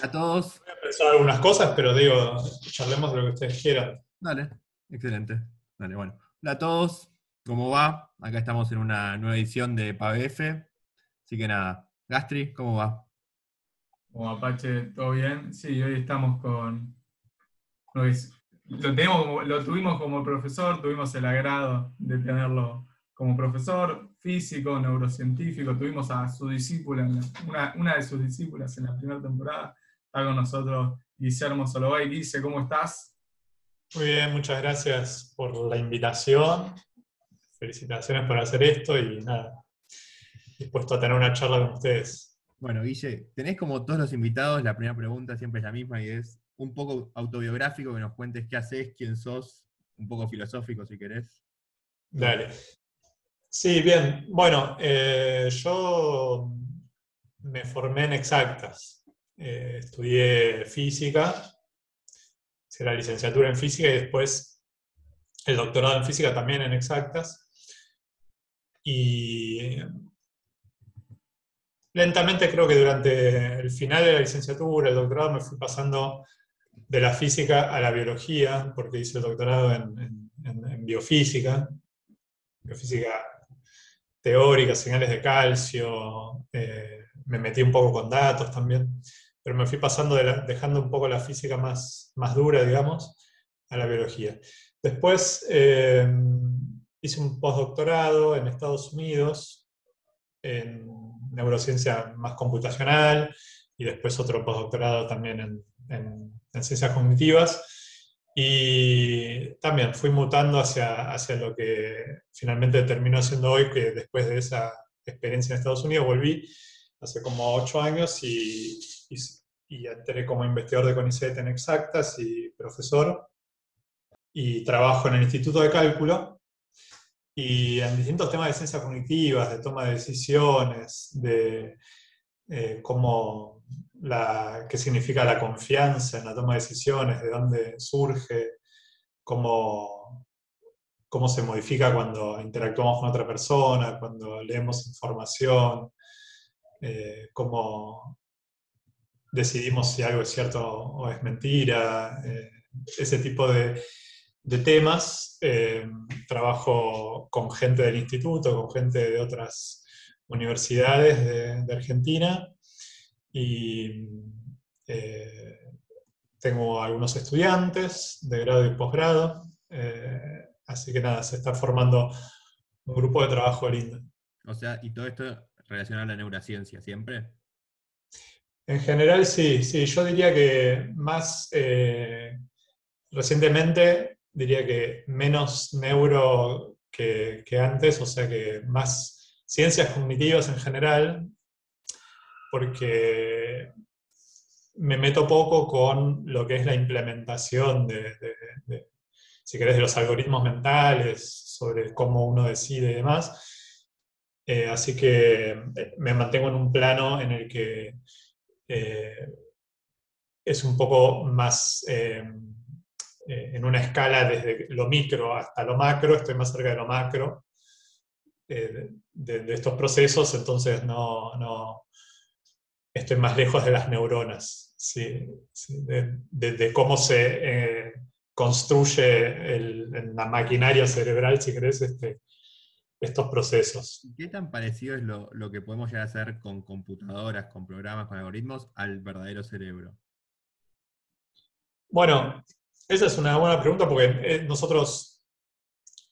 a todos. Voy a pensar algunas cosas, pero digo, charlemos de lo que ustedes quieran. Dale, excelente. Dale, bueno. Hola a todos, ¿cómo va? Acá estamos en una nueva edición de PABF. Así que nada, Gastri, ¿cómo va? Como Apache, ¿todo bien? Sí, hoy estamos con. Lo, tenemos, lo tuvimos como profesor, tuvimos el agrado de tenerlo como profesor físico, neurocientífico. Tuvimos a su discípula, una, una de sus discípulas en la primera temporada, Está con nosotros Guillermo Solovay. Dice, ¿cómo estás? Muy bien, muchas gracias por la invitación. Felicitaciones por hacer esto y nada, dispuesto a tener una charla con ustedes. Bueno, Guille, tenés como todos los invitados, la primera pregunta siempre es la misma y es un poco autobiográfico, que nos cuentes qué haces, quién sos, un poco filosófico si querés. Dale. Sí, bien. Bueno, eh, yo me formé en exactas. Eh, estudié física, hice la licenciatura en física y después el doctorado en física también en exactas. Y lentamente creo que durante el final de la licenciatura, el doctorado, me fui pasando de la física a la biología, porque hice el doctorado en, biofísica, biofísica teórica, señales de calcio, eh, me metí un poco con datos también pero me fui pasando, dejando un poco la física más, más dura, digamos, a la biología. Después eh, hice un postdoctorado en Estados Unidos en neurociencia más computacional y después otro postdoctorado también en, en, ciencias cognitivas. Y también fui mutando hacia, hacia lo que finalmente terminó siendo hoy, que después de esa experiencia en Estados Unidos volví hace como ocho años y, y, entré como investigador de CONICET en exactas y profesor. Y trabajo en el Instituto de Cálculo y en distintos temas de ciencias cognitivas, de toma de decisiones, de eh, cómo la, qué significa la confianza en la toma de decisiones, de dónde surge, cómo, cómo se modifica cuando interactuamos con otra persona, cuando leemos información, eh, cómo decidimos si algo es cierto o es mentira, eh, ese tipo de, temas. Eh, trabajo con gente del instituto, con gente de otras universidades de, Argentina y tengo algunos estudiantes de grado y posgrado, así que nada, se está formando un grupo de trabajo lindo. O sea, y todo esto relacionado a la neurociencia siempre? En general sí, sí, yo diría que más eh, recientemente, diría que menos neuro que, antes, o sea que más ciencias cognitivas en general, porque me meto poco con lo que es la implementación de, si querés, de los algoritmos mentales, sobre cómo uno decide y demás. Eh, así que eh, me mantengo en un plano en el que eh, es un poco más en una escala desde lo micro hasta lo macro, estoy más cerca de lo macro de, estos procesos, entonces no, no, estoy más lejos de las neuronas, de, cómo se construye la maquinaria cerebral, si querés, este, estos procesos. ¿Qué tan parecido es lo, que podemos llegar a hacer con computadoras, con programas, con algoritmos al verdadero cerebro? Bueno, esa es una buena pregunta porque eh, nosotros,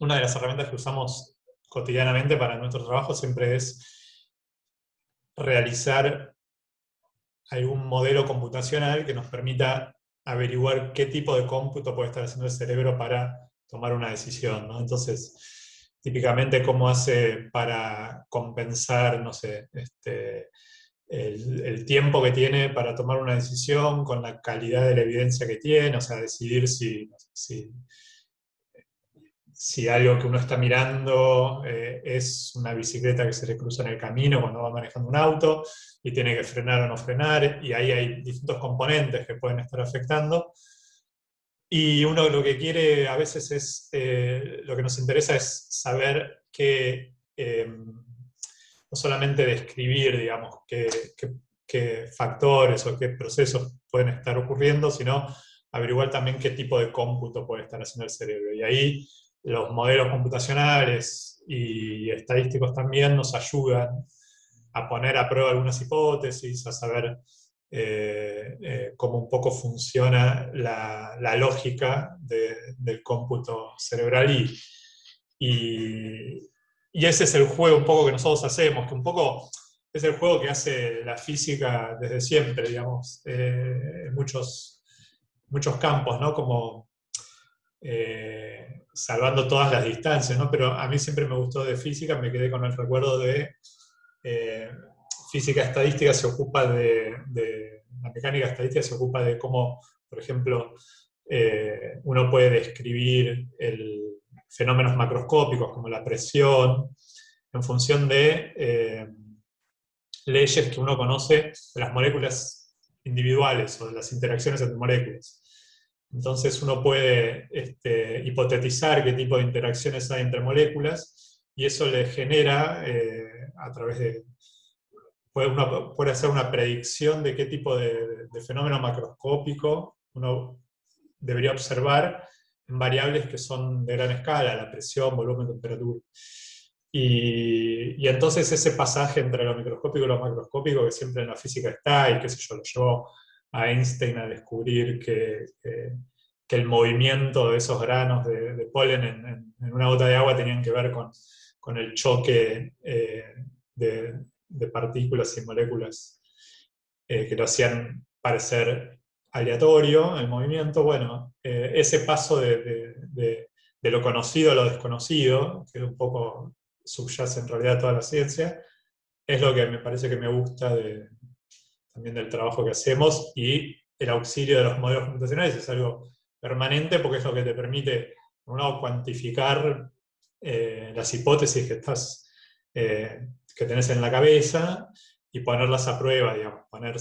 una de las herramientas que usamos cotidianamente para nuestro trabajo siempre es realizar algún modelo computacional que nos permita averiguar qué tipo de cómputo puede estar haciendo el cerebro para tomar una decisión. Entonces, típicamente cómo hace para compensar, no sé, este, el, tiempo que tiene para tomar una decisión con la calidad de la evidencia que tiene, o sea, decidir si, si, algo que uno está mirando eh, es una bicicleta que se le cruza en el camino cuando va manejando un auto y tiene que frenar o no frenar, y ahí hay distintos componentes que pueden estar afectando. Y uno lo que quiere a veces es, eh, lo que nos interesa es saber que, em, no solamente describir, digamos, qué, qué factores o qué procesos pueden estar ocurriendo, sino averiguar también qué tipo de cómputo puede estar haciendo el cerebro. Y ahí los modelos computacionales y estadísticos también nos ayudan a poner a prueba algunas hipótesis, a saber eh, eh, cómo un poco funciona la, lógica del cómputo cerebral. Y, y, ese es el juego un poco que nosotros hacemos, que un poco es el juego que hace la física desde siempre, digamos, eh, en muchos, muchos campos, ¿no? Como salvando todas las distancias, ¿no? Pero a mí siempre me gustó de física, me quedé con el recuerdo de eh, física estadística se ocupa de, la mecánica estadística se ocupa de cómo, por ejemplo, eh, uno puede describir fenómenos macroscópicos como la presión en función de eh, leyes que uno conoce de las moléculas individuales o de las interacciones entre moléculas. Entonces uno puede este, hipotetizar qué tipo de interacciones hay entre moléculas y eso le genera a través de... Puede, uno puede hacer una predicción de qué tipo de, fenómeno macroscópico uno debería observar en variables que son de gran escala, la presión, volumen, temperatura. Y, entonces ese pasaje entre lo microscópico y lo macroscópico que siempre en la física está, y qué sé yo, lo llevó a Einstein a descubrir que, que, el movimiento de esos granos de, polen en, una gota de agua tenían que ver con, con el choque eh, de, partículas y moléculas eh, que lo hacían parecer aleatorio el movimiento. Bueno, eh, ese paso de, lo conocido a lo desconocido, que un poco subyace en realidad toda la ciencia, es lo que me parece que me gusta también del trabajo que hacemos y el auxilio de los modelos computacionales es algo permanente porque es lo que te permite, por un lado, cuantificar eh, las hipótesis que estás que tenés en la cabeza y ponerlas a prueba, digamos, poner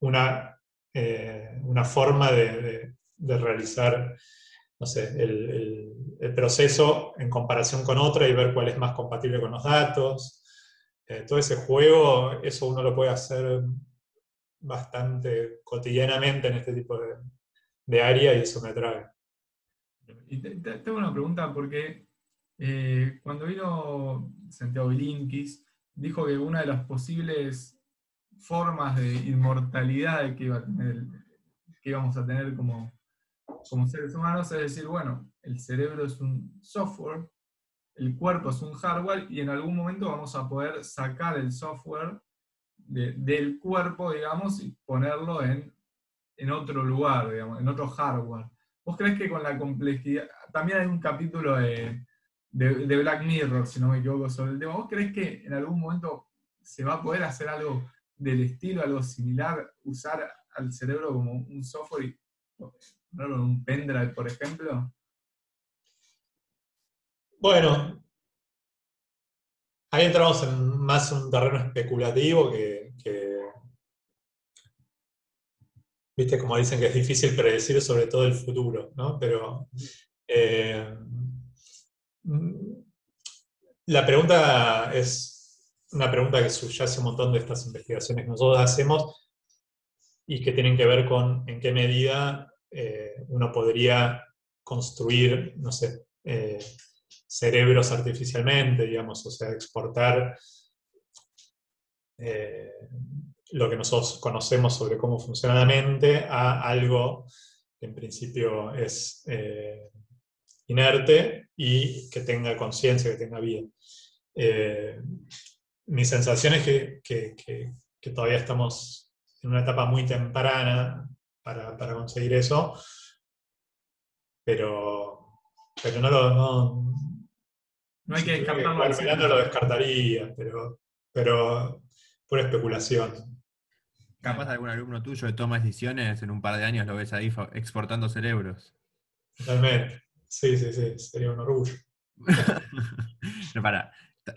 una, eh, una forma de, realizar no sé, el, proceso en comparación con otra y ver cuál es más compatible con los datos. Eh, todo ese juego, eso uno lo puede hacer bastante cotidianamente en este tipo de, de área y eso me atrae. Y tengo una pregunta porque eh, cuando vino Santiago Bilinkis, dijo que una de las posibles formas de inmortalidad que, iba a tener, que íbamos a tener como, como seres humanos es decir, bueno, el cerebro es un software, el cuerpo es un hardware y en algún momento vamos a poder sacar el software del cuerpo, digamos, y ponerlo en, en otro lugar, digamos, en otro hardware. ¿Vos crees que con la complejidad, también hay un capítulo de, de, Black Mirror, si no me equivoco, sobre el tema. ¿Vos crees que en algún momento se va a poder hacer algo del estilo, algo similar, usar al cerebro como un software y un pendrive, por ejemplo? Bueno, ahí entramos en más un terreno especulativo que, viste, como dicen que es difícil predecir sobre todo el futuro, ¿no? Pero eh, la pregunta es una pregunta que subyace un montón de estas investigaciones que nosotros hacemos y que tienen que ver con en qué medida eh, uno podría construir, no sé, eh, cerebros artificialmente, digamos, o sea, exportar eh, lo que nosotros conocemos sobre cómo funciona la mente a algo que en principio es inerte y que tenga conciencia, que tenga vida. Eh, mi sensación es que, todavía estamos en una etapa muy temprana para, conseguir eso, pero, pero no lo... No, hay que descartarlo. Al final no lo descartaría, pero, pero pura especulación. Capaz algún alumno tuyo que toma decisiones, en un par de años lo ves ahí exportando cerebros. Totalmente. Sí, sí, sí, sería un orgullo. para.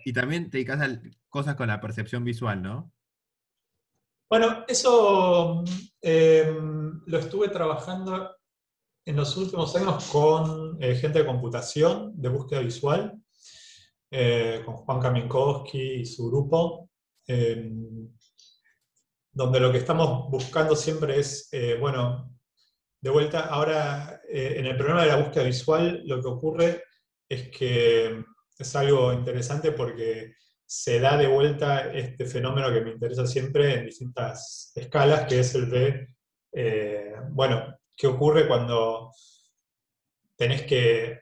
Y también te dedicas a cosas con la percepción visual, ¿no? Bueno, eso em, lo estuve trabajando en los últimos años con eh, gente de computación, de búsqueda visual, eh, con Juan Kaminkowski y su grupo. Em, donde lo que estamos buscando siempre es, eh, bueno, de vuelta, ahora eh, en el problema de la búsqueda visual lo que ocurre es que es algo interesante porque se da de vuelta este fenómeno que me interesa siempre en distintas escalas, que es el de, eh, bueno, ¿qué ocurre cuando tenés que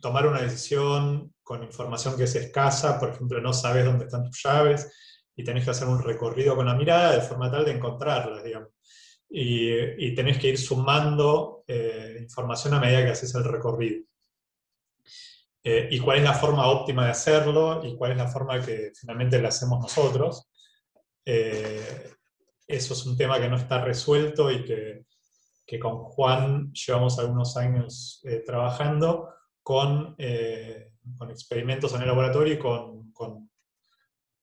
tomar una decisión con información que es escasa, por ejemplo, no sabes dónde están tus llaves y tenés que hacer un recorrido con la mirada de forma tal de encontrarlas, digamos. Y, tenés que ir sumando eh, información a medida que haces el recorrido. Eh, y cuál es la forma óptima de hacerlo y cuál es la forma que finalmente la hacemos nosotros. Eh, eso es un tema que no está resuelto y que, con Juan llevamos algunos años trabajando con, con, experimentos en el laboratorio y con,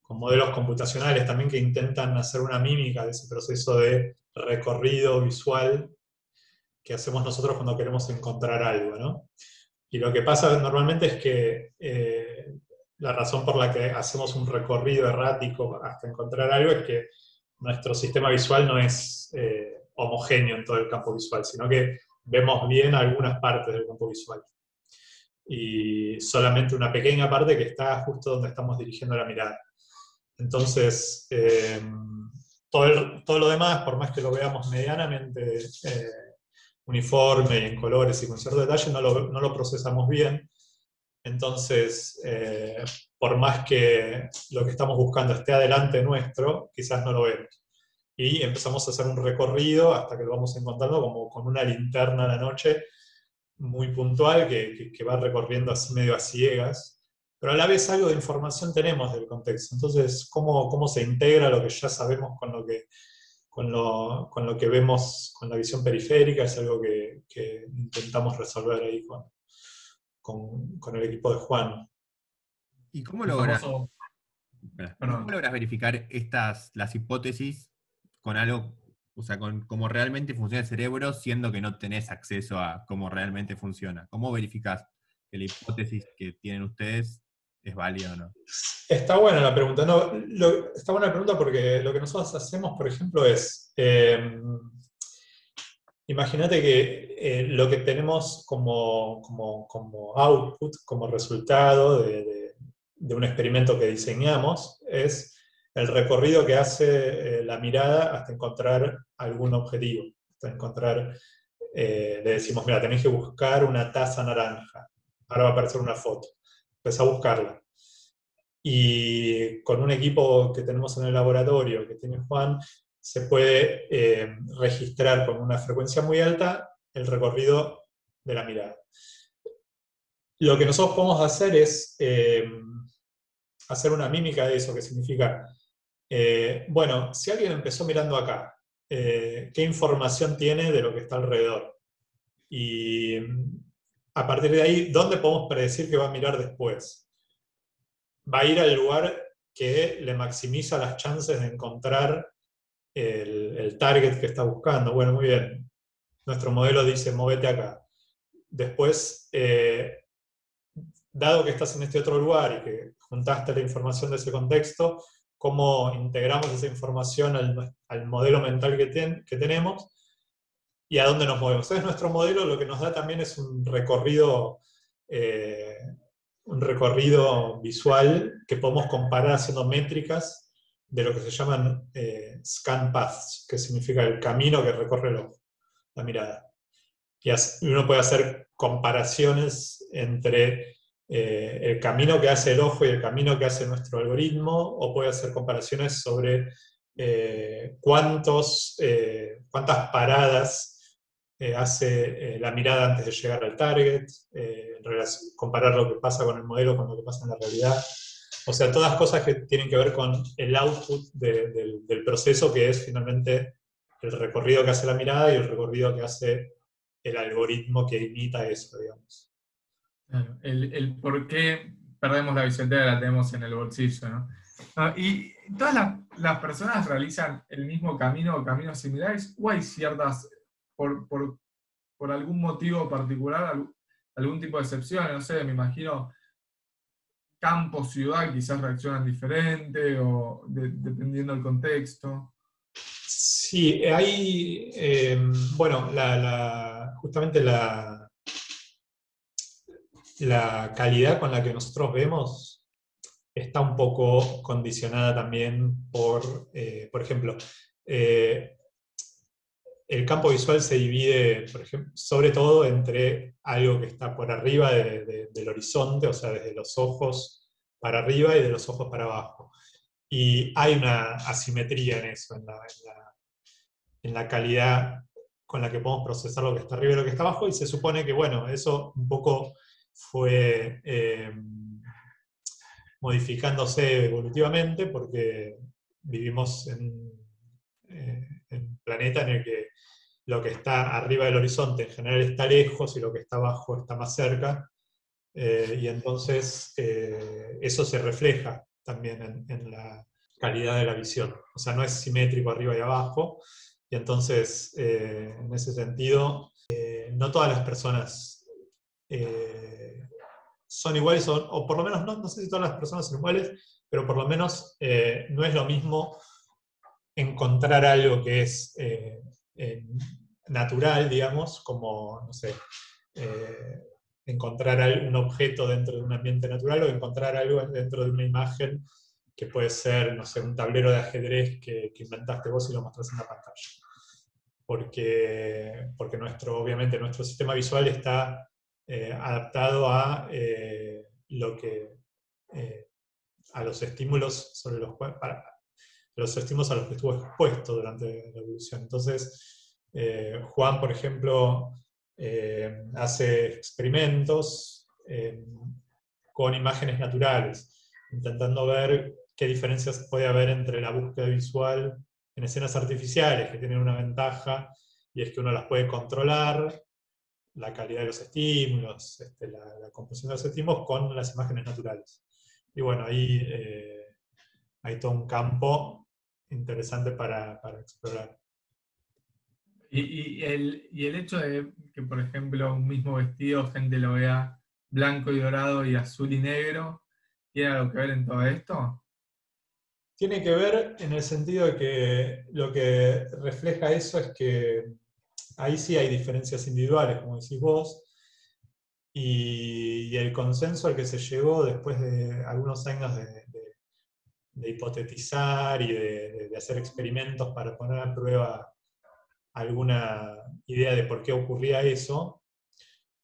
modelos computacionales también que intentan hacer una mímica de ese proceso de recorrido visual que hacemos nosotros cuando queremos encontrar algo. ¿no? Y lo que pasa normalmente es que eh, la razón por la que hacemos un recorrido errático hasta encontrar algo es que nuestro sistema visual no es eh, homogéneo en todo el campo visual, sino que vemos bien algunas partes del campo visual y solamente una pequeña parte que está justo donde estamos dirigiendo la mirada. Entonces, eh, todo, todo, lo demás, por más que lo veamos medianamente eh, uniforme y en colores y con cierto detalle, no lo, no lo procesamos bien. Entonces, eh, por más que lo que estamos buscando esté adelante nuestro, quizás no lo vemos. Y empezamos a hacer un recorrido hasta que lo vamos encontrando como con una linterna a la noche muy puntual que, que, va recorriendo así medio a ciegas, pero a la vez algo de información tenemos del contexto. Entonces, ¿cómo, cómo se integra lo que ya sabemos con lo que, con lo, con lo que vemos con la visión periférica? Es algo que, que intentamos resolver ahí con, con, con, el equipo de Juan. ¿Y cómo logras, ¿cómo logras verificar estas, las hipótesis con algo o sea, con cómo realmente funciona el cerebro, siendo que no tenés acceso a cómo realmente funciona. ¿Cómo verificás que la hipótesis que tienen ustedes es válida o no? Está buena la pregunta. No, está buena la pregunta porque lo que nosotros hacemos, por ejemplo, es. Em, imagínate que eh, lo que tenemos como, como, output, como resultado de, un experimento que diseñamos, es el recorrido que hace eh, la mirada hasta encontrar algún objetivo, hasta encontrar, eh, le decimos, mira, tenéis que buscar una taza naranja, ahora va a aparecer una foto, empieza a buscarla. Y con un equipo que tenemos en el laboratorio, que tiene Juan, se puede eh, registrar con una frecuencia muy alta el recorrido de la mirada. Lo que nosotros podemos hacer es hacer una mímica de eso, que significa eh, bueno, si alguien empezó mirando acá, eh, ¿qué información tiene de lo que está alrededor? Y a partir de ahí, ¿dónde podemos predecir que va a mirar después? Va a ir al lugar que le maximiza las chances de encontrar el, target que está buscando. Bueno, muy bien. Nuestro modelo dice, móvete acá. Después, eh, dado que estás en este otro lugar y que juntaste la información de ese contexto, cómo integramos esa información al, modelo mental que, que, tenemos y a dónde nos movemos. Entonces nuestro modelo lo que nos da también es un recorrido, eh, un recorrido visual que podemos comparar haciendo métricas de lo que se llaman eh, scan paths, que significa el camino que recorre ojo, la mirada. Y uno puede hacer comparaciones entre eh, el camino que hace el ojo y el camino que hace nuestro algoritmo, o puede hacer comparaciones sobre cuántos, cuántas paradas hace la mirada antes de llegar al target, comparar lo que pasa con el modelo con lo que pasa en la realidad. O sea, todas cosas que tienen que ver con el output del, del proceso, que es finalmente el recorrido que hace la mirada y el recorrido que hace el algoritmo que imita eso, digamos. El, el, por qué perdemos la billetera la tenemos en el bolsillo, ¿no? Ah, y todas las, las, personas realizan el mismo camino o caminos similares, o hay ciertas, por, por, por algún motivo particular, algún, tipo de excepción, no sé, me imagino, campo, ciudad, quizás reaccionan diferente o dependiendo del contexto. Sí, hay, em, bueno, justamente la, la calidad con la que nosotros vemos está un poco condicionada también por, eh, por ejemplo, eh, el campo visual se divide, por ejemplo, sobre todo entre algo que está por arriba del horizonte, o sea, desde los ojos para arriba y de los ojos para abajo. Y hay una asimetría en eso, en la, calidad con la que podemos procesar lo que está arriba y lo que está abajo, y se supone que, bueno, eso un poco fue eh, modificándose evolutivamente porque vivimos en, eh, en un planeta en el que lo que está arriba del horizonte en general está lejos y lo que está abajo está más cerca. Eh, y entonces eh, eso se refleja también en, la calidad de la visión. O sea, no es simétrico arriba y abajo. Y entonces, eh, en ese sentido, no todas las personas son iguales, o, por lo menos, no, no, sé si todas las personas son iguales, pero por lo menos no es lo mismo encontrar algo que es natural, digamos, como, no sé, eh, encontrar un objeto dentro de un ambiente natural o encontrar algo dentro de una imagen que puede ser, no sé, un tablero de ajedrez que, inventaste vos y lo mostraste en la pantalla. Porque, porque nuestro, obviamente nuestro sistema visual está eh, adaptado a eh, lo que a los estímulos sobre los los estímulos a los que estuvo expuesto durante la evolución. Entonces, eh, Juan, por ejemplo, eh, hace experimentos eh, con imágenes naturales, intentando ver qué diferencias puede haber entre la búsqueda visual en escenas artificiales, que tienen una ventaja, y es que uno las puede controlar, la calidad de los estímulos, este, la, composición de los estímulos, con las imágenes naturales. Y bueno, ahí hay todo un campo interesante para explorar. Y, el, el hecho de que, por ejemplo, un mismo vestido, gente lo vea blanco y dorado y azul y negro, ¿tiene algo que ver en todo esto? Tiene que ver en el sentido de que lo que refleja eso es que ahí sí hay diferencias individuales, como decís vos, y, el consenso al que se llegó después de algunos años de, hipotetizar y de, hacer experimentos para poner a prueba alguna idea de por qué ocurría eso,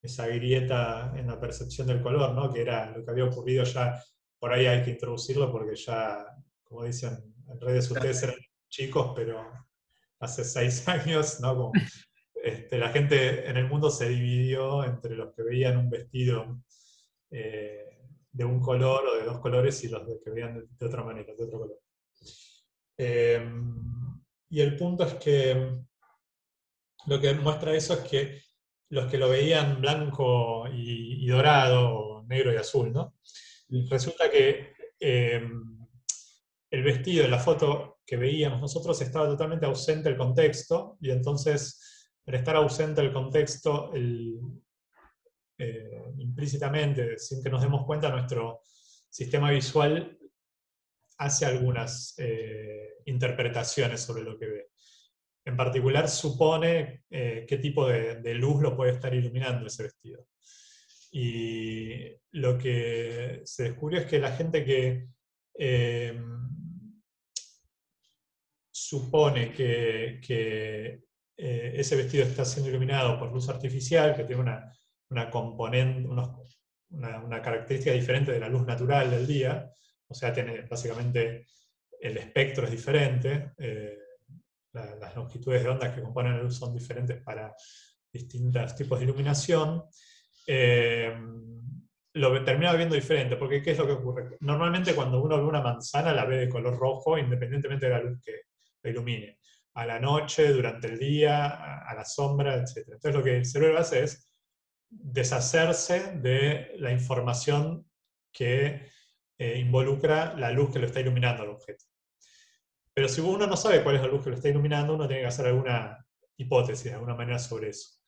esa grieta en la percepción del color, ¿no? que era lo que había ocurrido ya, por ahí hay que introducirlo porque ya, como dicen en redes, ustedes eran chicos, pero hace seis años, ¿no? este, la gente en el mundo se dividió entre los que veían un vestido eh, de un color o de dos colores y los que veían de, otra manera, de otro color. Em, y el punto es que lo que muestra eso es que los que lo veían blanco y, dorado, negro y azul, ¿no? Resulta que em, el vestido la foto que veíamos nosotros estaba totalmente ausente el contexto, y entonces, al estar ausente el contexto, eh, implícitamente, sin que nos demos cuenta, nuestro sistema visual hace algunas eh, interpretaciones sobre lo que ve en particular supone eh, qué tipo de, luz lo puede estar iluminando ese vestido. Y lo que se descubrió es que la gente que supone que, ese vestido está siendo iluminado por luz artificial, que tiene una, componente, una, característica diferente de la luz natural del día, o sea, tiene básicamente el espectro es diferente, las longitudes de ondas que componen la luz son diferentes para distintos tipos de iluminación, eh, lo termina viendo diferente, porque ¿qué es lo que ocurre? Normalmente cuando uno ve una manzana la ve de color rojo independientemente de la luz que la ilumine. A la noche, durante el día, a la sombra, etc. Entonces lo que el cerebro hace es deshacerse de la información que eh, involucra la luz que lo está iluminando al objeto. Pero si uno no sabe cuál es la luz que lo está iluminando, uno tiene que hacer alguna hipótesis de alguna manera sobre eso.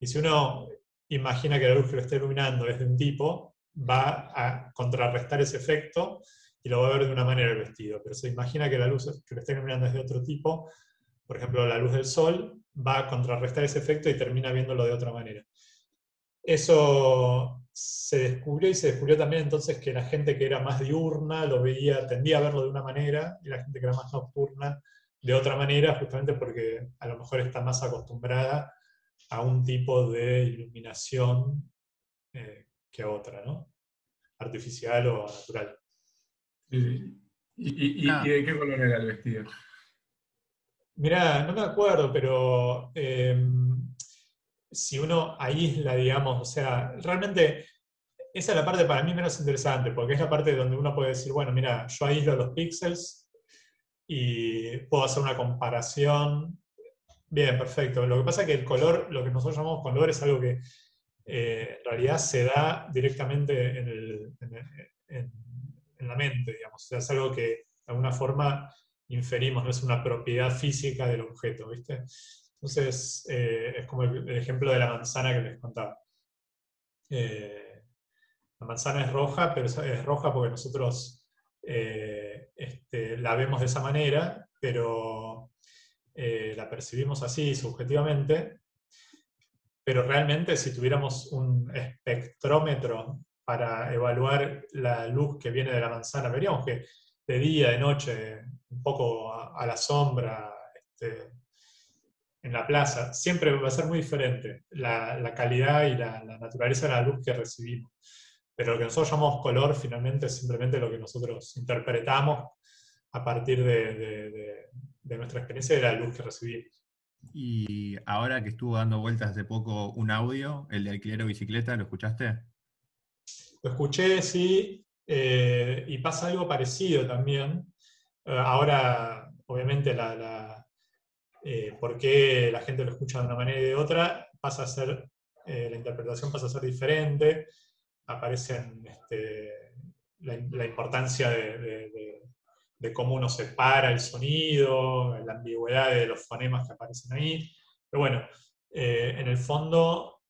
Y si uno imagina que la luz que lo está iluminando es de un tipo, va a contrarrestar ese efecto y lo va a ver de una manera el vestido. Pero se imagina que la luz que lo está iluminando es de otro tipo, por ejemplo, la luz del sol, va a contrarrestar ese efecto y termina viéndolo de otra manera. Eso se descubrió y se descubrió también entonces que la gente que era más diurna lo veía, tendía a verlo de una manera y la gente que era más nocturna de otra manera, justamente porque a lo mejor está más acostumbrada a un tipo de iluminación eh, que a otra, ¿no? Artificial o natural. ¿Y, ah. de qué color era el vestido? Mirá, no me acuerdo, pero em, si uno aísla, digamos, o sea, realmente esa es la parte para mí menos interesante, porque es la parte donde uno puede decir, bueno, mira, yo aíslo los píxeles y puedo hacer una comparación. Bien, perfecto. Lo que pasa es que el color, lo que nosotros llamamos color, es algo que eh, en realidad se da directamente en, la mente, digamos. O sea, es algo que de alguna forma inferimos, no es una propiedad física del objeto, ¿viste? Entonces, eh, es como el, ejemplo de la manzana que les contaba. Eh, la manzana es roja, pero es, roja porque nosotros eh, este, la vemos de esa manera, pero la percibimos así, subjetivamente. Pero realmente, si tuviéramos un espectrómetro para evaluar la luz que viene de la manzana, veríamos que de día, de noche, un poco a, la sombra, este, en la plaza, siempre va a ser muy diferente la, calidad y la, naturaleza de la luz que recibimos. Pero lo que nosotros llamamos color finalmente es simplemente lo que nosotros interpretamos a partir de, nuestra experiencia de la luz que recibimos. Y ahora que estuvo dando vueltas hace poco un audio, el de alquiler o bicicleta, ¿lo escuchaste? Lo escuché, sí, eh, y pasa algo parecido también. Eh, ahora, obviamente, la eh, por qué la gente lo escucha de una manera y de otra, pasa a ser, eh, la interpretación pasa a ser diferente, aparecen este, la, importancia de, cómo uno separa el sonido, la ambigüedad de los fonemas que aparecen ahí. Pero bueno, eh, en el fondo,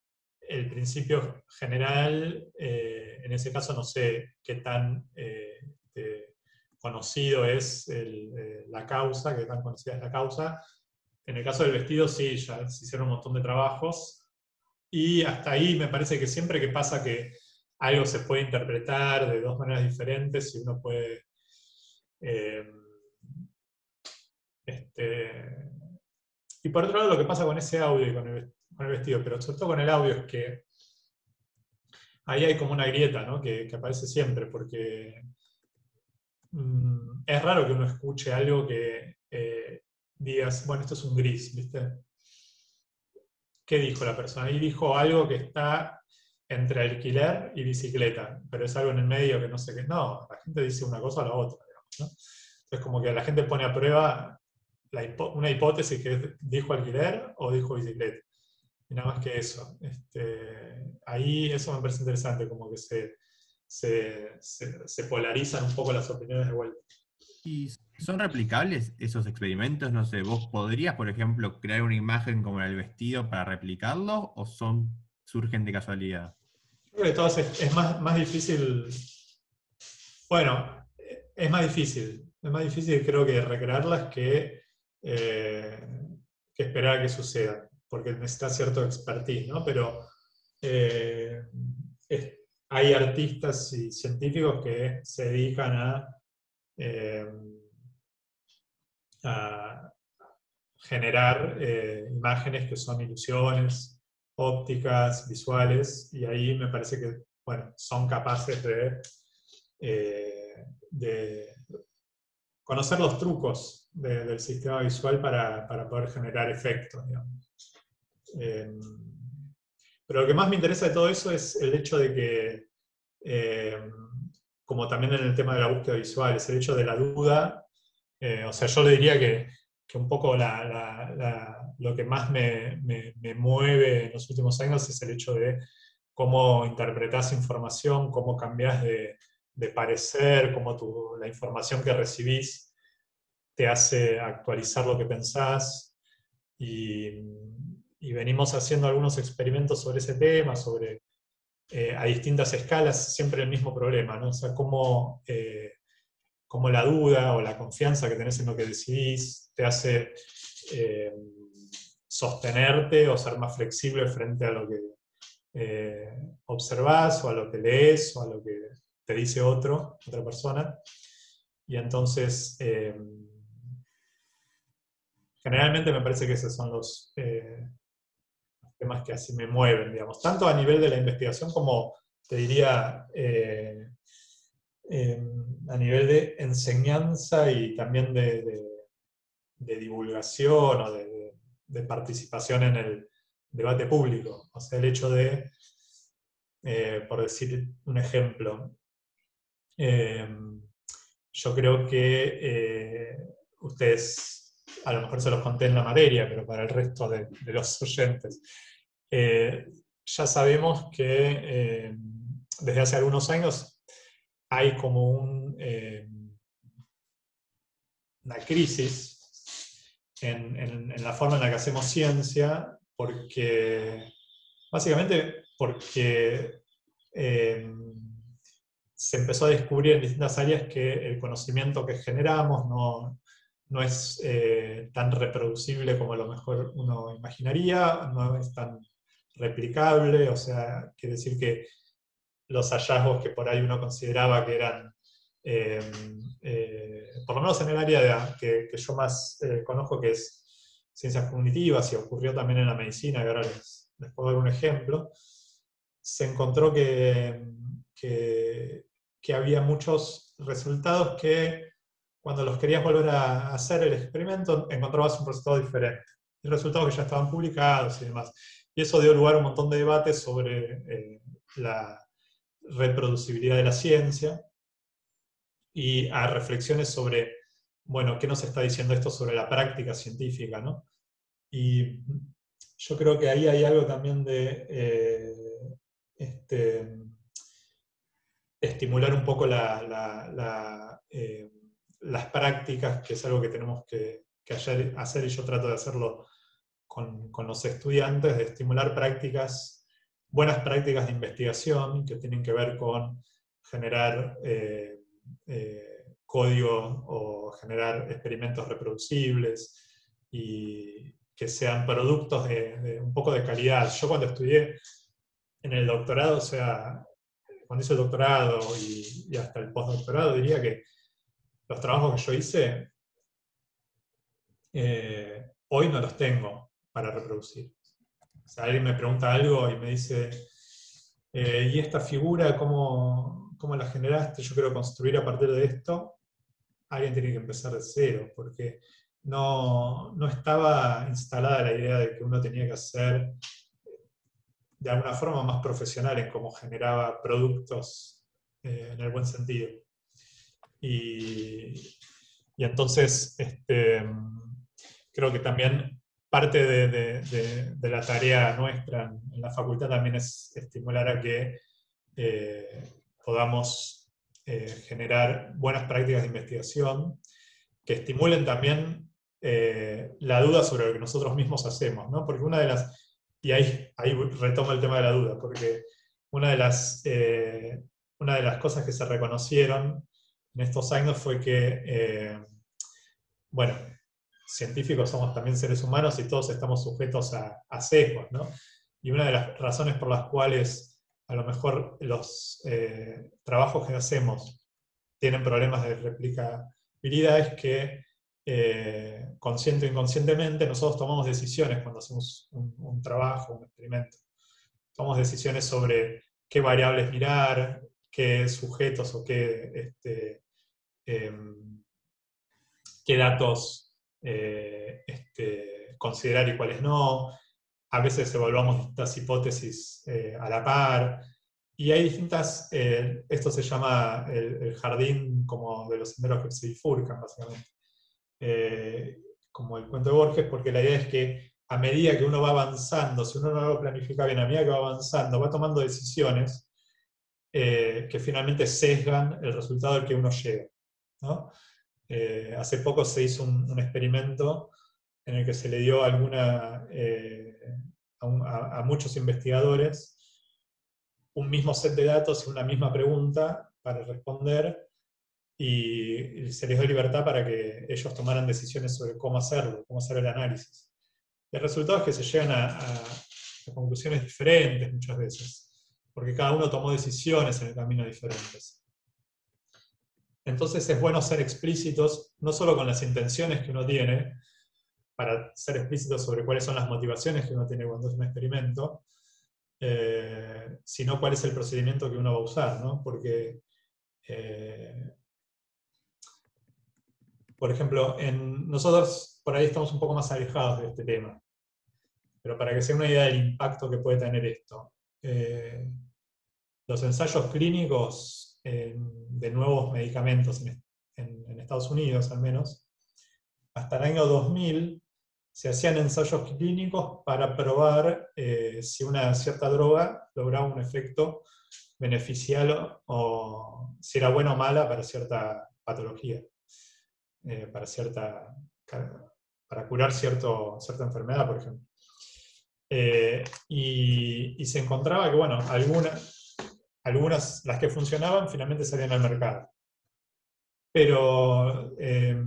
el principio general, en ese caso no sé qué tan este, conocido es la causa, qué tan conocida es la causa, en el caso del vestido, sí, ya se hicieron un montón de trabajos. Y hasta ahí me parece que siempre que pasa que algo se puede interpretar de dos maneras diferentes y uno puede... Eh, este, y por otro lado, lo que pasa con ese audio y con el, vestido, pero sobre todo con el audio, es que ahí hay como una grieta ¿no? que, aparece siempre, porque mm, es raro que uno escuche algo que eh, digas, bueno, esto es un gris, ¿viste? ¿Qué dijo la persona? Ahí dijo algo que está entre alquiler y bicicleta, pero es algo en el medio que no sé qué. No, la gente dice una cosa o la otra, digamos, ¿no? Entonces, como que la gente pone a prueba una hipótesis que dijo alquiler o dijo bicicleta. Y nada más que eso. Este, ahí eso me parece interesante, como que se, se, se polarizan un poco las opiniones de vuelta. ¿Y son replicables esos experimentos? No sé, ¿vos podrías, por ejemplo, crear una imagen como el vestido para replicarlo o son surgen de casualidad? creo que es, más, más difícil. Bueno, es más difícil. Es más difícil, creo que recrearlas que, eh, esperar a que suceda, porque necesita cierto expertise, ¿no? Pero eh, hay artistas y científicos que se dedican a eh, a generar eh, imágenes que son ilusiones ópticas, visuales, y ahí me parece que bueno, son capaces de, eh, conocer los trucos del sistema visual para, para poder generar efectos. pero lo que más me interesa de todo eso es el hecho de que como también en el tema de la búsqueda visual, es el hecho de la duda. Eh, o sea, yo le diría que, un poco lo que más me, mueve en los últimos años es el hecho de cómo interpretas información, cómo cambias de, parecer, cómo la información que recibís te hace actualizar lo que pensás. Y, y venimos haciendo algunos experimentos sobre ese tema, sobre eh, a distintas escalas siempre el mismo problema, ¿no? O sea, cómo, eh, la duda o la confianza que tenés en lo que decidís te hace eh, sostenerte o ser más flexible frente a lo que observás o a lo que lees o a lo que te dice otro, otra persona. Y entonces, generalmente me parece que esos son los, temas que así me mueven, digamos, tanto a nivel de la investigación como, te diría, eh, em, a nivel de enseñanza y también de, divulgación o de, participación en el debate público. O sea, el hecho de, eh, por decir un ejemplo, em, yo creo que eh, ustedes, a lo mejor se los conté en la materia, pero para el resto de, los oyentes, eh, ya sabemos que eh, desde hace algunos años hay como eh, una crisis en, la forma en la que hacemos ciencia, porque básicamente porque se empezó a descubrir en distintas áreas que el conocimiento que generamos no, no es tan reproducible como a lo mejor uno imaginaría, no es tan replicable, o sea, quiere decir que los hallazgos que por ahí uno consideraba que eran, em, eh, por lo menos en el área que, yo más eh, conozco, que es ciencias cognitivas, y ocurrió también en la medicina, y ahora les, puedo dar un ejemplo, se encontró que, que, que había muchos resultados que cuando los querías volver a hacer el experimento, encontrabas un resultado diferente. Y resultados que ya estaban publicados y demás. Y eso dio lugar a un montón de debates sobre eh, la reproducibilidad de la ciencia y a reflexiones sobre, bueno, ¿qué nos está diciendo esto sobre la práctica científica? ¿no? Y yo creo que ahí hay algo también de eh, este, estimular un poco eh, las prácticas, que es algo que tenemos que, que hacer y yo trato de hacerlo con, los estudiantes de estimular prácticas, buenas prácticas de investigación que tienen que ver con generar eh, eh, código o generar experimentos reproducibles y que sean productos de, un poco de calidad. Yo cuando estudié en el doctorado, o sea, cuando hice el doctorado y, hasta el postdoctorado, diría que los trabajos que yo hice eh, hoy no los tengo para reproducir. O alguien me pregunta algo y me dice, eh, ¿y esta figura cómo, cómo, la generaste? Yo quiero construir a partir de esto. Alguien tiene que empezar de cero, porque no, no estaba instalada la idea de que uno tenía que hacer de alguna forma más profesional en cómo generaba productos eh, en el buen sentido. Y, y entonces, este, creo que también parte de, la tarea nuestra en la facultad también es estimular a que eh, podamos eh, generar buenas prácticas de investigación que estimulen también eh, la duda sobre lo que nosotros mismos hacemos, ¿no? Porque una de las, y ahí, ahí retomo el tema de la duda, porque una de las, una de las cosas que se reconocieron en estos años fue que, bueno, científicos somos también seres humanos y todos estamos sujetos a, sesgos, ¿no? Y una de las razones por las cuales a lo mejor los eh, trabajos que hacemos tienen problemas de replicabilidad es que eh, consciente o inconscientemente nosotros tomamos decisiones cuando hacemos un, trabajo, un experimento. Tomamos decisiones sobre qué variables mirar, qué sujetos o qué, este, em, qué datos eh, este, considerar y cuáles no. A veces evaluamos distintas hipótesis eh, a la par. Y hay distintas, eh, esto se llama el, jardín como de los senderos que se bifurcan, básicamente. como el cuento de Borges, porque la idea es que a medida que uno va avanzando, si uno no lo planifica bien, a medida que va avanzando, va tomando decisiones que finalmente sesgan el resultado al que uno llega. ¿no? Eh, hace poco se hizo un, experimento en el que se le dio eh, a, muchos investigadores un mismo set de datos y una misma pregunta para responder y se les dio libertad para que ellos tomaran decisiones sobre cómo hacerlo, cómo hacer el análisis. el resultado es que se llegan a, conclusiones diferentes muchas veces, porque cada uno tomó decisiones en el camino diferentes. Entonces es bueno ser explícitos, no solo con las intenciones que uno tiene, para ser explícitos sobre cuáles son las motivaciones que uno tiene cuando es un experimento, eh, sino cuál es el procedimiento que uno va a usar, ¿no? Porque eh, por ejemplo, en, nosotros por ahí estamos un poco más alejados de este tema, pero para que se una idea del impacto que puede tener esto, eh, los ensayos clínicos de nuevos medicamentos en, Estados Unidos al menos, hasta el año 2000 se hacían ensayos clínicos para probar eh, si una cierta droga lograba un efecto beneficial o si era buena o mala para cierta patología. Eh, para, cierta, para curar cierto, cierta enfermedad, por ejemplo. Eh, y, se encontraba que, bueno, algunas, algunas, las que funcionaban, finalmente salían al mercado. Pero eh,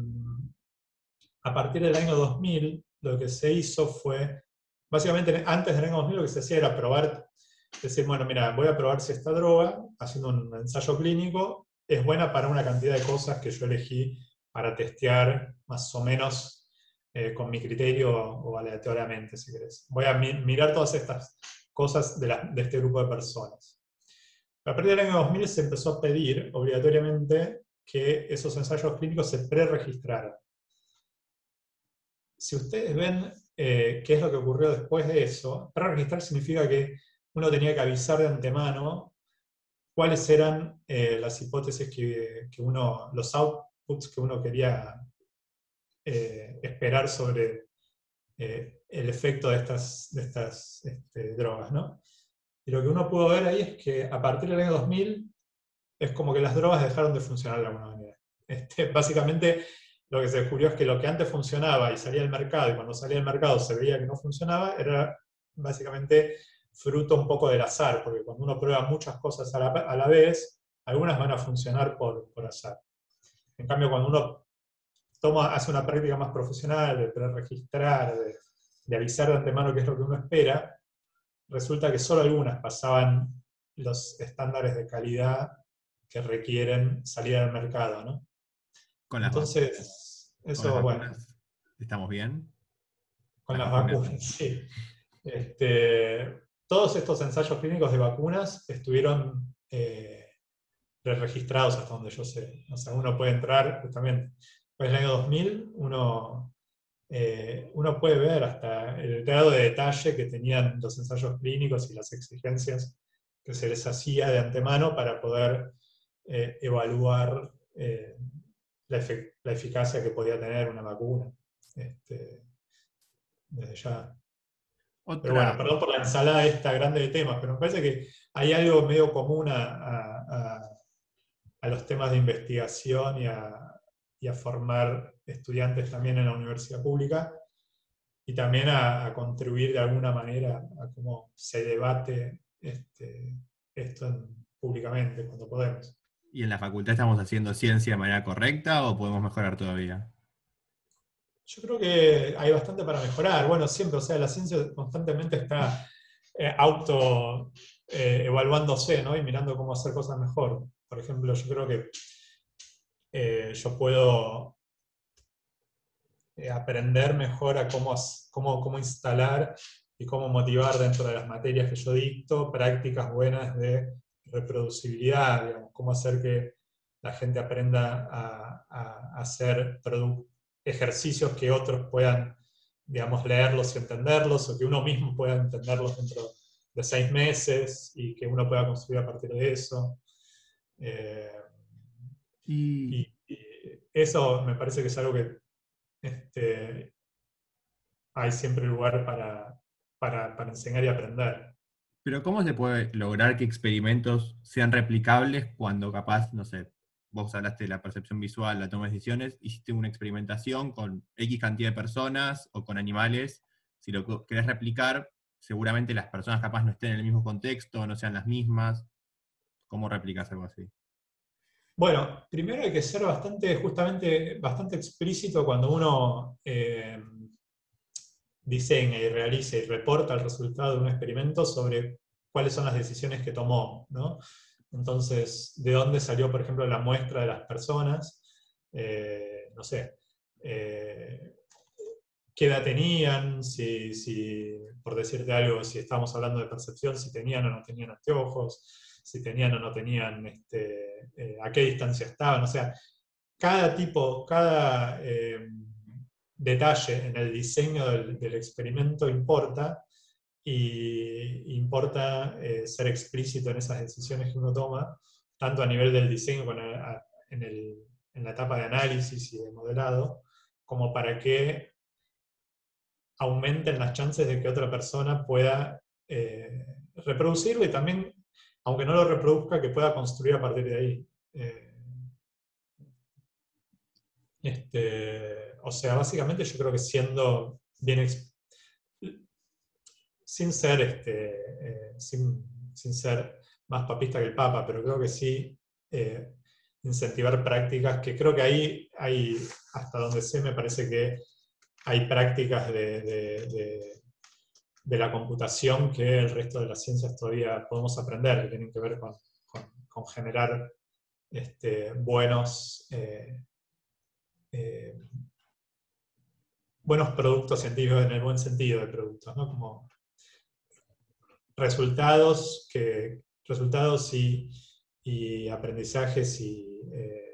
a partir del año 2000, lo que se hizo fue, básicamente antes del año 2000 lo que se hacía era probar, decir, bueno, mira, voy a probar si esta droga, haciendo un ensayo clínico, es buena para una cantidad de cosas que yo elegí para testear más o menos eh, con mi criterio o aleatoriamente, si querés. Voy a mirar todas estas cosas de, este grupo de personas. A partir del año 2000 se empezó a pedir obligatoriamente que esos ensayos clínicos se preregistraran. Si ustedes ven eh, qué es lo que ocurrió después de eso, preregistrar significa que uno tenía que avisar de antemano cuáles eran eh, las hipótesis que, que, uno, los out, que uno quería eh, esperar sobre el efecto de estas, de estas este, drogas. ¿no? Y lo que uno pudo ver ahí es que a partir del año 2000 es como que las drogas dejaron de funcionar de alguna manera. Este, básicamente lo que se descubrió es que lo que antes funcionaba y salía al mercado, y cuando salía al mercado se veía que no funcionaba, era básicamente fruto un poco del azar, porque cuando uno prueba muchas cosas a la, a la vez, algunas van a funcionar por, por azar. En cambio, cuando uno toma, hace una práctica más profesional, de preregistrar, de, de avisar de antemano qué es lo que uno espera, resulta que solo algunas pasaban los estándares de calidad que requieren salir al mercado, ¿no? Con las Entonces, eso, bueno. ¿Estamos bien? Con las, vacunas, sí. Este, todos estos ensayos clínicos de vacunas estuvieron eh, registrados hasta donde yo sé. O sea, uno puede entrar justamente, pues en el año 2000, uno, eh, uno puede ver hasta el grado de detalle que tenían los ensayos clínicos y las exigencias que se les hacía de antemano para poder eh, evaluar eh, la, eficacia que podía tener una vacuna. Este, desde ya. Pero bueno, perdón por la ensalada esta grande de temas, pero me parece que hay algo medio común a a los temas de investigación y a, formar estudiantes también en la universidad pública y también a, contribuir de alguna manera a cómo se debate este, esto públicamente cuando podemos. ¿Y en la facultad estamos haciendo ciencia de manera correcta o podemos mejorar todavía? Yo creo que hay bastante para mejorar. Bueno, siempre, o sea, la ciencia constantemente está eh, auto eh, evaluándose, ¿no? Y mirando cómo hacer cosas mejor. Por ejemplo, yo creo que eh, yo puedo eh, aprender mejor a cómo, cómo, cómo instalar y cómo motivar dentro de las materias que yo dicto prácticas buenas de reproducibilidad, digamos, cómo hacer que la gente aprenda a, a hacer ejercicios que otros puedan, digamos, leerlos y entenderlos, o que uno mismo pueda entenderlos dentro de seis meses y que uno pueda construir a partir de eso. Eh, y, eso me parece que es algo que este, hay siempre lugar para, para, para enseñar y aprender. Pero ¿cómo se puede lograr que experimentos sean replicables cuando capaz, no sé, vos hablaste de la percepción visual, la toma de decisiones, hiciste una experimentación con X cantidad de personas o con animales, si lo querés replicar, seguramente las personas capaz no estén en el mismo contexto, no sean las mismas. ¿Cómo replicas algo así? Bueno, primero hay que ser bastante, justamente, bastante explícito cuando uno eh, diseña y realiza y reporta el resultado de un experimento sobre cuáles son las decisiones que tomó, ¿no? Entonces, ¿de dónde salió, por ejemplo, la muestra de las personas? Eh, no sé, eh, qué edad tenían, si, si, por decirte algo, si estamos hablando de percepción, si tenían o no tenían anteojos, si tenían o no tenían, este, eh, a qué distancia estaban, o sea, cada tipo, cada detalle en el diseño del, experimento importa y importa ser explícito en esas decisiones que uno toma, tanto a nivel del diseño como en el, en la etapa de análisis y de modelado, como para que aumenten las chances de que otra persona pueda eh, reproducirlo y también, aunque no lo reproduzca, que pueda construir a partir de ahí. Eh, este, o sea, básicamente yo creo que siendo bien sin ser este, eh, sin, ser más papista que el Papa, pero creo que sí incentivar prácticas, que creo que ahí hay, hasta donde sé, me parece que hay prácticas de, la computación que el resto de las ciencias todavía podemos aprender, que tienen que ver con, con, generar este, buenos, eh, eh, buenos productos científicos en el buen sentido de productos, ¿no? como resultados, que, resultados y, y aprendizajes y eh,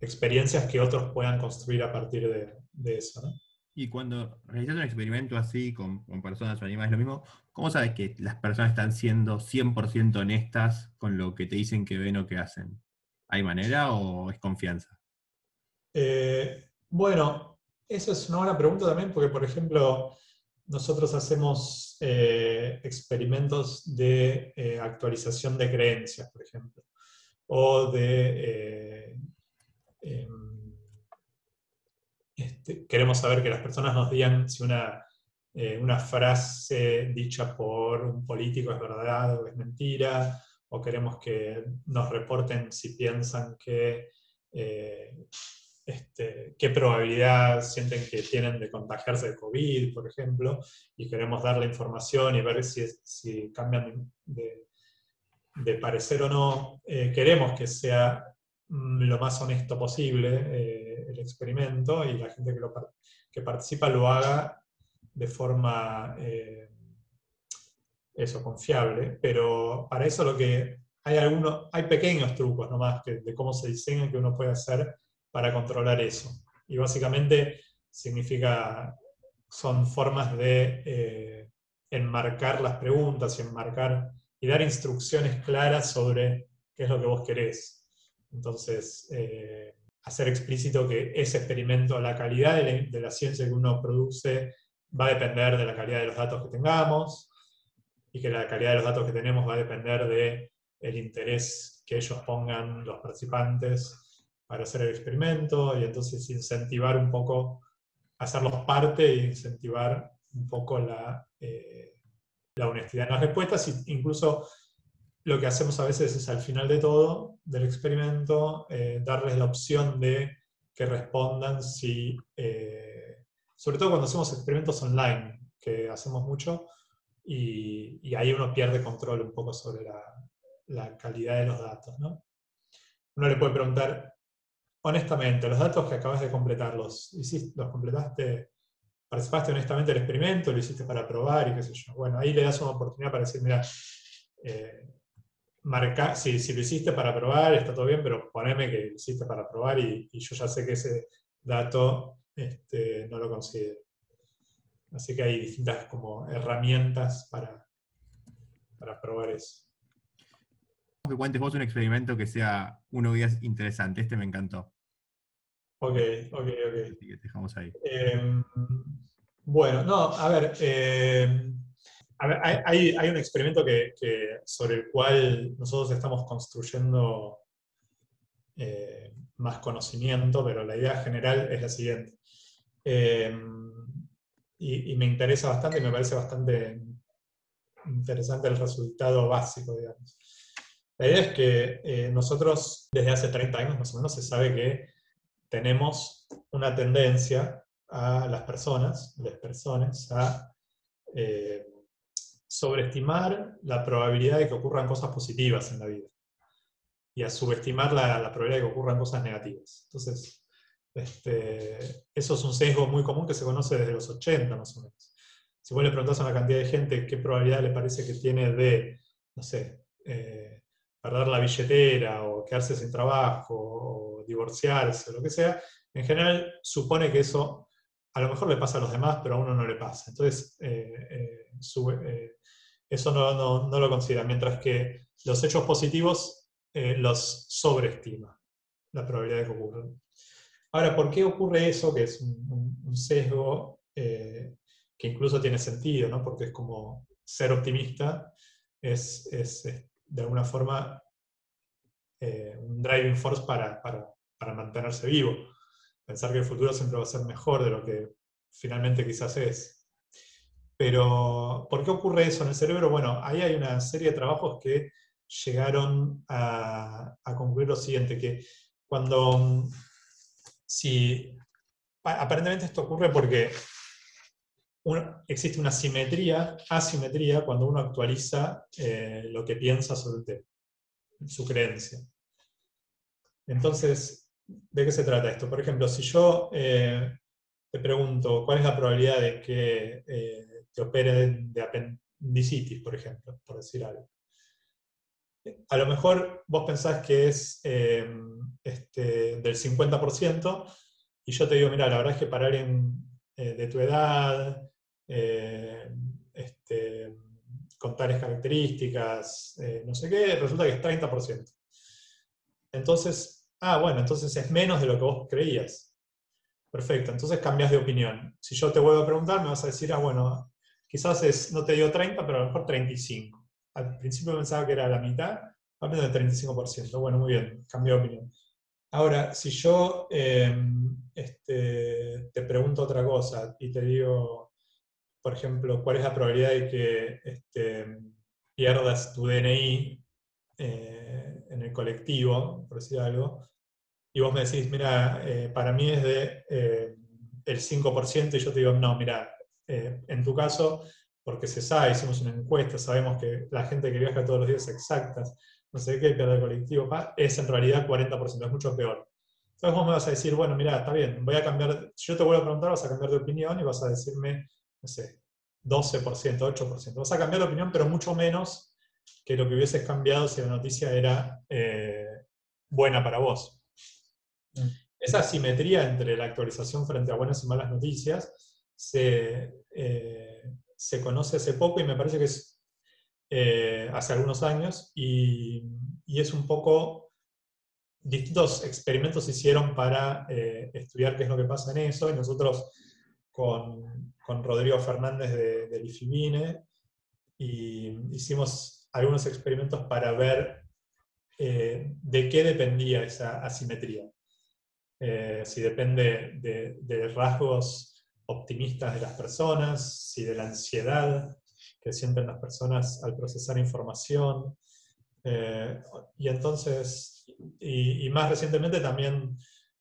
experiencias que otros puedan construir a partir de, eso. Y cuando realizas un experimento así con, personas o animales, lo mismo, ¿cómo sabes que las personas están siendo 100% honestas con lo que te dicen que ven o que hacen? ¿Hay manera o es confianza? Eh, bueno, eso es una buena pregunta también, porque por ejemplo, nosotros hacemos eh, experimentos de actualización de creencias, por ejemplo o de... Este, queremos saber que las personas nos digan si una, eh, una frase dicha por un político es verdad o es mentira, o queremos que nos reporten si piensan que... Eh, este, qué probabilidad sienten que tienen de contagiarse de COVID, por ejemplo, y queremos darle información y ver si, si cambian de, de parecer o no, eh, queremos que sea mm, lo más honesto posible eh, el experimento y la gente que, lo, que, participa lo haga de forma eh, eso, confiable, pero para eso lo que hay algunos, hay pequeños trucos nomás de cómo se diseña que uno puede hacer para controlar eso. Y básicamente significa, son formas de enmarcar las preguntas y enmarcar y dar instrucciones claras sobre qué es lo que vos querés. Entonces, eh, hacer explícito que ese experimento, la calidad de la, ciencia que uno produce va a depender de la calidad de los datos que tengamos y que la calidad de los datos que tenemos va a depender del el interés que ellos pongan los participantes para hacer el experimento y entonces incentivar un poco, hacerlos parte e incentivar un poco la, eh, la honestidad en las respuestas, incluso lo que hacemos a veces es al final de todo, del experimento, eh, darles la opción de que respondan si, eh, sobre todo cuando hacemos experimentos online, que hacemos mucho, y, ahí uno pierde control un poco sobre la, calidad de los datos. ¿no? Uno le puede preguntar, honestamente, los datos que acabas de completar, ¿los, los completaste participaste honestamente del experimento, lo hiciste para probar y qué sé yo. Bueno, ahí le das una oportunidad para decir, mira, eh, marca, si, si, lo hiciste para probar, está todo bien, pero poneme que lo hiciste para probar y, yo ya sé que ese dato este, no lo considero. Así que hay distintas como herramientas para, para probar eso. Que cuentes vos un experimento que sea uno que interesante. Este me encantó. Ok, ok, ok. Así que dejamos ahí. Em, bueno, no, a ver, hay, un experimento que, sobre el cual nosotros estamos construyendo eh, más conocimiento, pero la idea general es la siguiente. Em, y, me interesa bastante y me parece bastante interesante el resultado básico, digamos. La idea es que eh, nosotros desde hace 30 años más o menos se sabe que tenemos una tendencia a las personas, las personas, a eh, sobreestimar la probabilidad de que ocurran cosas positivas en la vida y a subestimar la, la probabilidad de que ocurran cosas negativas. Entonces, este, eso es un sesgo muy común que se conoce desde los 80 más o menos. Si vos le preguntás a una cantidad de gente qué probabilidad le parece que tiene de, no sé, eh, perder la billetera o quedarse sin trabajo o divorciarse o lo que sea, en general supone que eso a lo mejor le pasa a los demás, pero a uno no le pasa. Entonces, eh, eh, eso no, no, lo considera, mientras que los hechos positivos los sobreestima la probabilidad de que ocurran. Ahora, ¿por qué ocurre eso? Que es un, sesgo eh, que incluso tiene sentido, ¿no? porque es como ser optimista es, de alguna forma eh, un driving force para, mantenerse vivo. Pensar que el futuro siempre va a ser mejor de lo que finalmente quizás es. Pero, ¿por qué ocurre eso en el cerebro? Bueno, ahí hay una serie de trabajos que llegaron a, concluir lo siguiente, que cuando si aparentemente esto ocurre porque existe una simetría, asimetría, cuando uno actualiza eh, lo que piensa sobre el tema, su creencia. Entonces, ¿de qué se trata esto? Por ejemplo, si yo eh, te pregunto cuál es la probabilidad de que eh, te opere de apendicitis, por ejemplo, por decir algo. A lo mejor vos pensás que es este, del 50%, y yo te digo, mira, la verdad es que para alguien eh, de tu edad, eh, este, con tales características, eh, no sé qué, resulta que es 30%. Entonces, ah, bueno, entonces es menos de lo que vos creías. Perfecto, entonces cambias de opinión. Si yo te vuelvo a preguntar, me vas a decir, ah, bueno, quizás es, no te digo 30, pero a lo mejor 35. Al principio pensaba que era la mitad, ahora del 35%. Bueno, muy bien, cambio de opinión. Ahora, si yo em, este, te pregunto otra cosa y te digo, por ejemplo, cuál es la probabilidad de que este, pierdas tu DNI eh, en el colectivo, por decir algo, y vos me decís, mira, eh, para mí es de eh, el 5%, y yo te digo, no, mira, en tu caso, porque se sabe, hicimos una encuesta, sabemos que la gente que viaja todos los días exactas, no sé qué, pierde el colectivo, es en realidad 40%, es mucho peor. Entonces vos me vas a decir, bueno, mira, está bien, voy a cambiar, si yo te vuelvo a preguntar, vas a cambiar de opinión y vas a decirme, no sé, 12%, 8%. Vas a cambiar de opinión, pero mucho menos que lo que hubieses cambiado si la noticia era eh, buena para vos. Mm. Esa simetría entre la actualización frente a buenas y malas noticias se, eh, se conoce hace poco y me parece que es eh, hace algunos años y, es un poco, distintos experimentos se hicieron para eh, estudiar qué es lo que pasa en eso y nosotros con, con Rodrigo Fernández de, de Lifimine y hicimos algunos experimentos para ver de qué dependía esa asimetría. Si depende de, de rasgos optimistas de las personas, si de la ansiedad, que sienten las personas al procesar información. Eh, y entonces, y, más recientemente también,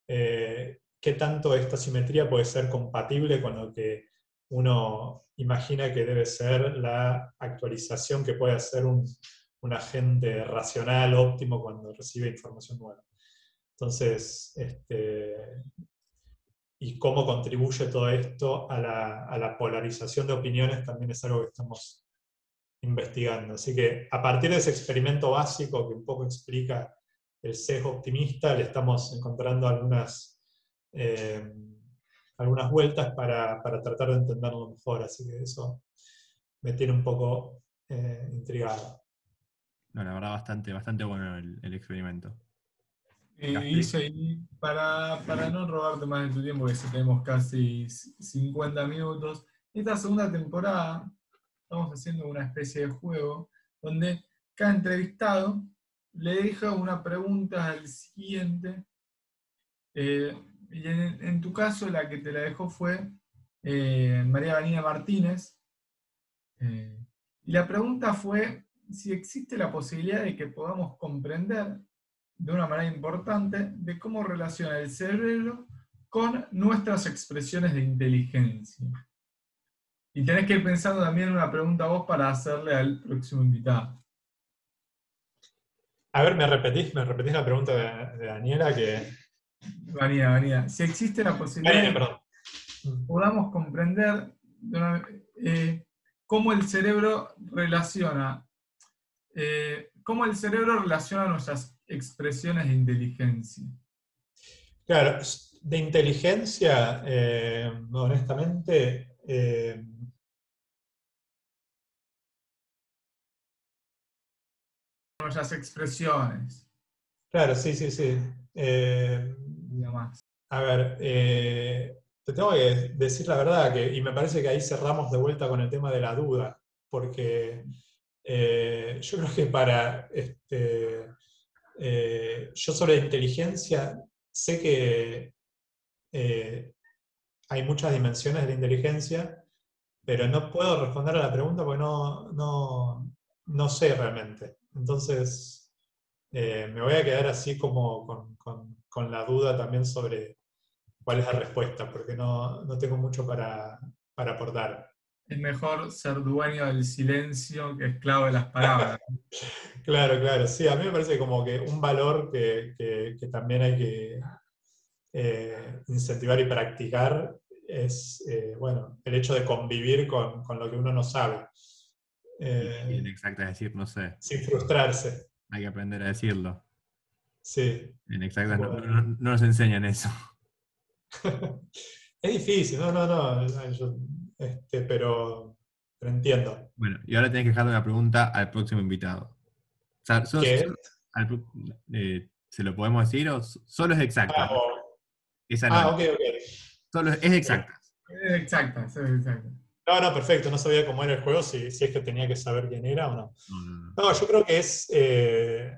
eh, qué tanto esta simetría puede ser compatible con lo que uno imagina que debe ser la actualización que puede hacer un, un agente racional óptimo cuando recibe información nueva. Entonces, este, y cómo contribuye todo esto a la, polarización de opiniones también es algo que estamos investigando. Así que a partir de ese experimento básico que un poco explica el sesgo optimista, le estamos encontrando algunas, eh, algunas vueltas para, tratar de entenderlo mejor. Así que eso me tiene un poco eh, intrigado. No, la verdad, bastante, bastante bueno el experimento. Y para, para no robarte más de tu tiempo, que tenemos casi 50 minutos, esta segunda temporada estamos haciendo una especie de juego donde cada entrevistado le deja una pregunta al siguiente. Eh, y en, tu caso, la que te la dejó fue: eh, María Vanina Martínez. Eh, y la pregunta fue si existe la posibilidad de que podamos comprender de una manera importante de cómo relaciona el cerebro con nuestras expresiones de inteligencia. Y tenés que ir pensando también una pregunta a vos para hacerle al próximo invitado. A ver, ¿me repetís, me repetís la pregunta de, Daniela? Que... Vanía, Vanía. Si existe la posibilidad de que podamos comprender eh, cómo el cerebro relaciona, eh, cómo el cerebro relaciona nuestras expresiones de inteligencia. Claro, de inteligencia, eh, honestamente, nuestras expresiones. Claro, sí, sí, sí. Eh, a ver, eh, te tengo que decir la verdad, que, y me parece que ahí cerramos de vuelta con el tema de la duda, porque eh, yo creo que para, este, yo sobre inteligencia sé que hay muchas dimensiones de la inteligencia, pero no puedo responder a la pregunta porque no, no, no sé realmente. Entonces, eh, me voy a quedar así como con, la duda también sobre cuál es la respuesta, porque no, tengo mucho para, aportar. Es mejor ser dueño del silencio que esclavo de las palabras. claro, claro. Sí, a mí me parece como que un valor que, también hay que eh, incentivar y practicar es, eh, bueno, el hecho de convivir con, lo que uno no sabe. Eh, exacto, es decir, no sé. Sin frustrarse. Hay que aprender a decirlo. Sí. En exactas no, nos enseñan eso. es difícil, no, no, no. Este, pero, entiendo. Bueno, y ahora tenés que dejarle una pregunta al próximo invitado. ¿Qué? Eh, ¿Se lo podemos decir o solo es exacta? Ah, ah ok, ok. Solo es exacta. Es exacta, es exacta. No, no, perfecto. No sabía cómo era el juego, si, es que tenía que saber quién era o no. No, yo creo que es, eh,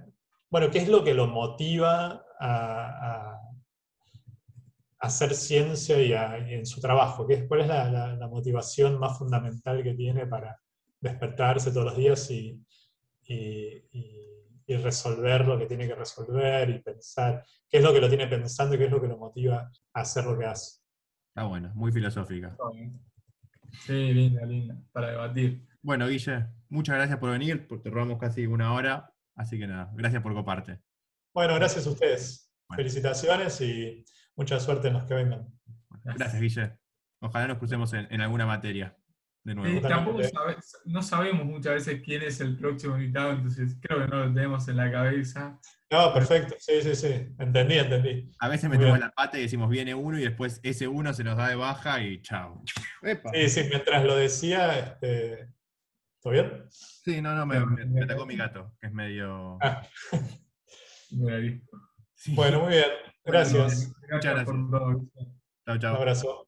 bueno, ¿qué es lo que lo motiva a, hacer ciencia y, en su trabajo? ¿Qué, ¿Cuál es la, motivación más fundamental que tiene para despertarse todos los días y, resolver lo que tiene que resolver y pensar? ¿Qué es lo que lo tiene pensando y qué es lo que lo motiva a hacer lo que hace? Está bueno, muy filosófica. Sí, linda, linda, para debatir. Bueno, Guille, muchas gracias por venir, te robamos casi una hora, así que nada, gracias por coparte. Bueno, gracias a ustedes. Felicitaciones y mucha suerte en los que vengan. Gracias, Guille. Ojalá nos crucemos en, alguna materia. De nuevo. tampoco no sabemos muchas veces quién es el próximo invitado, entonces creo que no lo tenemos en la cabeza. No, perfecto, sí, sí, sí, entendí, entendí. A veces metemos la pata y decimos viene uno y después ese uno se nos da de baja y chao. Sí, sí, mientras lo decía, este... ¿todo bien? Sí, no, no, me, me, atacó mi gato, que es medio... Ah. Bueno, muy bien, gracias. Muchas gracias. Chao, chao. Un abrazo.